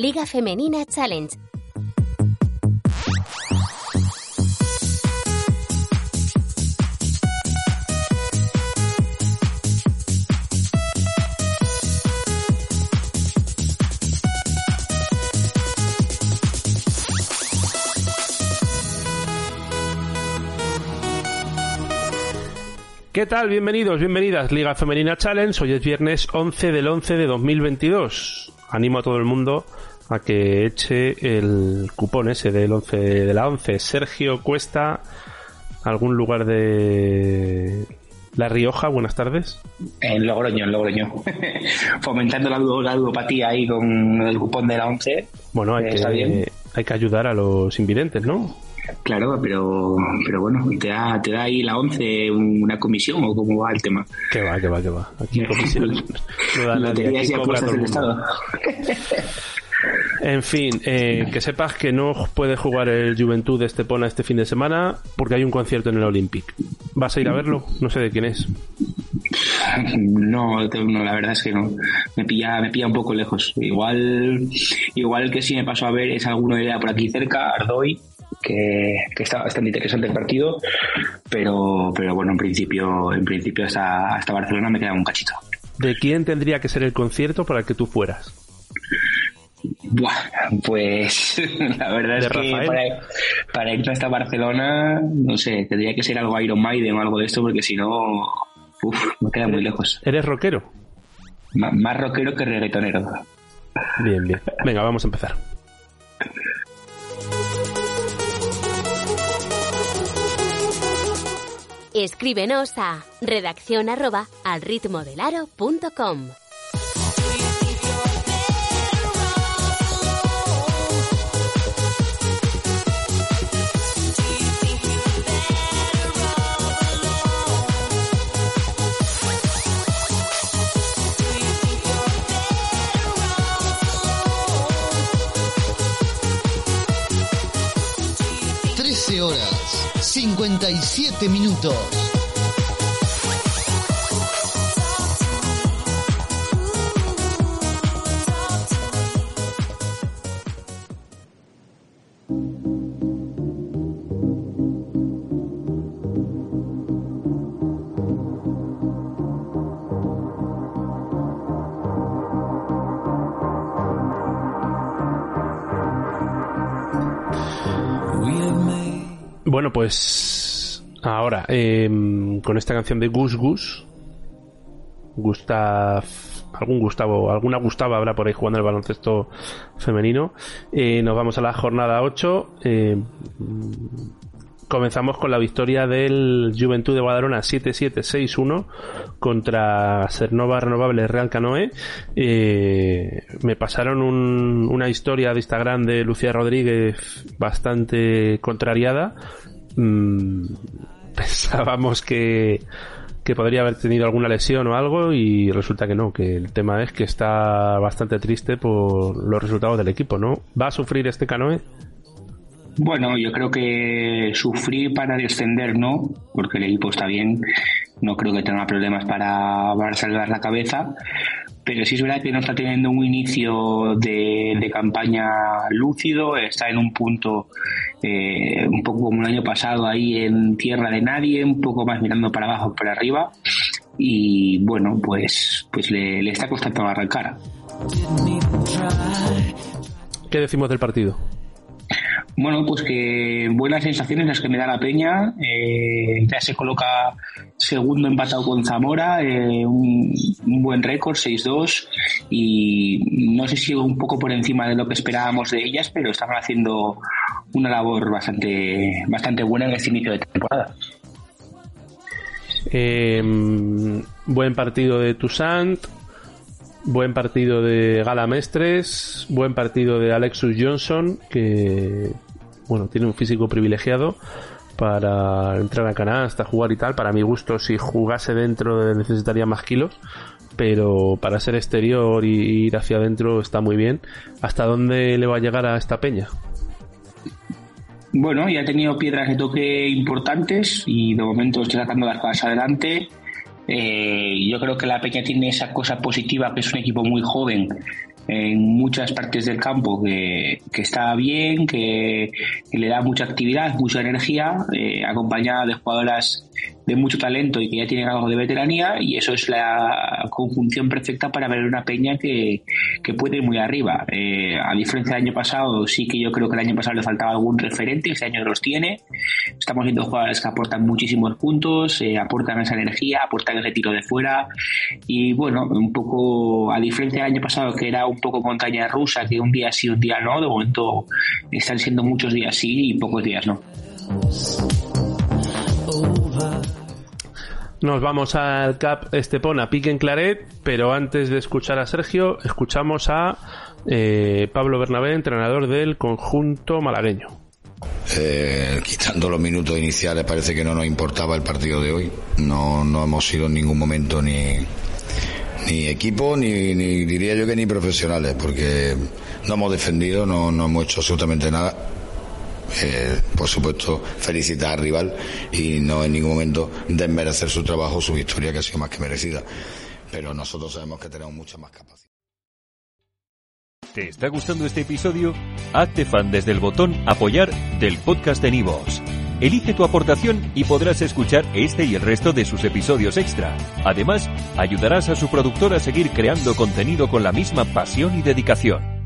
Liga Femenina Challenge. ¿Qué tal? Bienvenidos, bienvenidas. Liga Femenina Challenge. Hoy es viernes 11 del 11 de 2022. Animo a todo el mundo a que eche el cupón ese del 11 de la 11. Sergio Cuesta, algún lugar de La Rioja, buenas tardes. En Logroño, en Logroño. Fomentando la, la ludopatía ahí con el cupón de la 11. Bueno, hay, Eh, está que, bien. hay que ayudar a los invidentes, ¿no? Claro, pero, pero bueno, te da, te da ahí la 11 una comisión o cómo va el tema. Que va, que va, que va. Aquí comisión no da nadie, Loterías aquí y cobra apuestas todo el del mundo. Estado. En fin, eh, que sepas que no puede jugar el Juventud de Estepona este fin de semana porque hay un concierto en el Olympic. ¿Vas a ir a verlo? No sé de quién es. No, no, la verdad es que no. Me pilla, me pilla un poco lejos. Igual, igual que sí me pasó a ver es alguno de por aquí cerca, Ardoy, que, que está bastante interesante el partido, pero, pero bueno, en principio, en principio hasta, hasta Barcelona me queda un cachito. ¿De quién tendría que ser el concierto para que tú fueras? Buah, pues la verdad es que para, para, irme hasta Barcelona, no sé, tendría que ser algo Iron Maiden o algo de esto, porque si no, uff, me queda muy lejos. ¿Eres rockero? Más rockero que reggaetonero. Bien, bien. Venga, vamos a empezar. Escríbenos a redacción arroba al ritmo del aro punto com. 13 horas, 57 minutos. Bueno, pues ahora, eh, con esta canción de Gus Gus, Gustav, algún Gustavo, alguna Gustavo habrá por ahí jugando el baloncesto femenino. Eh, nos vamos a la jornada 8. eh, comenzamos con la victoria del Juventud de Badalona 7-7-6-1 contra Cernova Renovables Real Canoe. Eh, me pasaron un- una historia de Instagram de Lucía Rodríguez bastante contrariada. Mm, pensábamos que, que podría haber tenido alguna lesión o algo y resulta que no, que el tema es que está bastante triste por los resultados del equipo, ¿no? ¿Va a sufrir este canoe? Bueno, yo creo que sufrir para descender no, porque el equipo está bien, no creo que tenga problemas para, salvar la cabeza, pero sí es verdad que no está teniendo un inicio de, de campaña lúcido, está en un punto eh, un poco como el año pasado ahí en tierra de nadie, un poco más mirando para abajo para arriba y bueno, pues, pues le, le está costando arrancar. ¿Qué decimos del partido? Bueno, pues que buenas sensaciones las que me da la Peña. Eh, ya se coloca segundo empatado con Zamora, eh, un, buen récord, 6-2. Y no sé si un poco por encima de lo que esperábamos de ellas, pero están haciendo una labor bastante, bastante buena en este inicio de temporada. Eh, buen partido de Toussaint, buen partido de Gala Mestres, buen partido de Alexus Johnson, que bueno, tiene un físico privilegiado para entrar a canasta, jugar y tal. Para mi gusto, si jugase dentro necesitaría más kilos, pero para ser exterior y ir hacia adentro está muy bien. ¿Hasta dónde le va a llegar a esta peña? Bueno, ya ha tenido piedras de toque importantes y de momento está sacando las cosas adelante. Eh, yo creo que la Peña tiene esa cosa positiva, que es un equipo muy joven, en muchas partes del campo que, está bien, que, le da mucha actividad, mucha energía, eh, acompañada de jugadoras de mucho talento y que ya tienen algo de veteranía y eso es la conjunción perfecta para ver una peña que, puede ir muy arriba. Eh, a diferencia del año pasado, sí que yo creo que el año pasado le faltaba algún referente, este año los tiene. Estamos viendo jugadores que aportan muchísimos puntos, eh, aportan esa energía, aportan ese tiro de fuera y bueno, un poco a diferencia del año pasado que era un poco montaña rusa, que un día sí, un día no, de momento están siendo muchos días sí y pocos días no. Nos vamos al Cap Estepona, Pique en Claret, pero antes de escuchar a Sergio, escuchamos a eh, Pablo Bernabé, entrenador del conjunto malagueño. Eh, quitando los minutos iniciales, parece que no nos importaba el partido de hoy. No, no hemos sido en ningún momento ni, ni equipo, ni, ni diría yo que ni profesionales, porque no hemos defendido, no, no hemos hecho absolutamente nada eh, por supuesto, felicitar al rival y no en ningún momento desmerecer su trabajo, su victoria, que ha sido más que merecida. Pero nosotros sabemos que tenemos mucha más capacidad. ¿Te está gustando este episodio? Hazte fan desde el botón Apoyar del podcast de Nivos. Elige tu aportación y podrás escuchar este y el resto de sus episodios extra. Además, ayudarás a su productor a seguir creando contenido con la misma pasión y dedicación.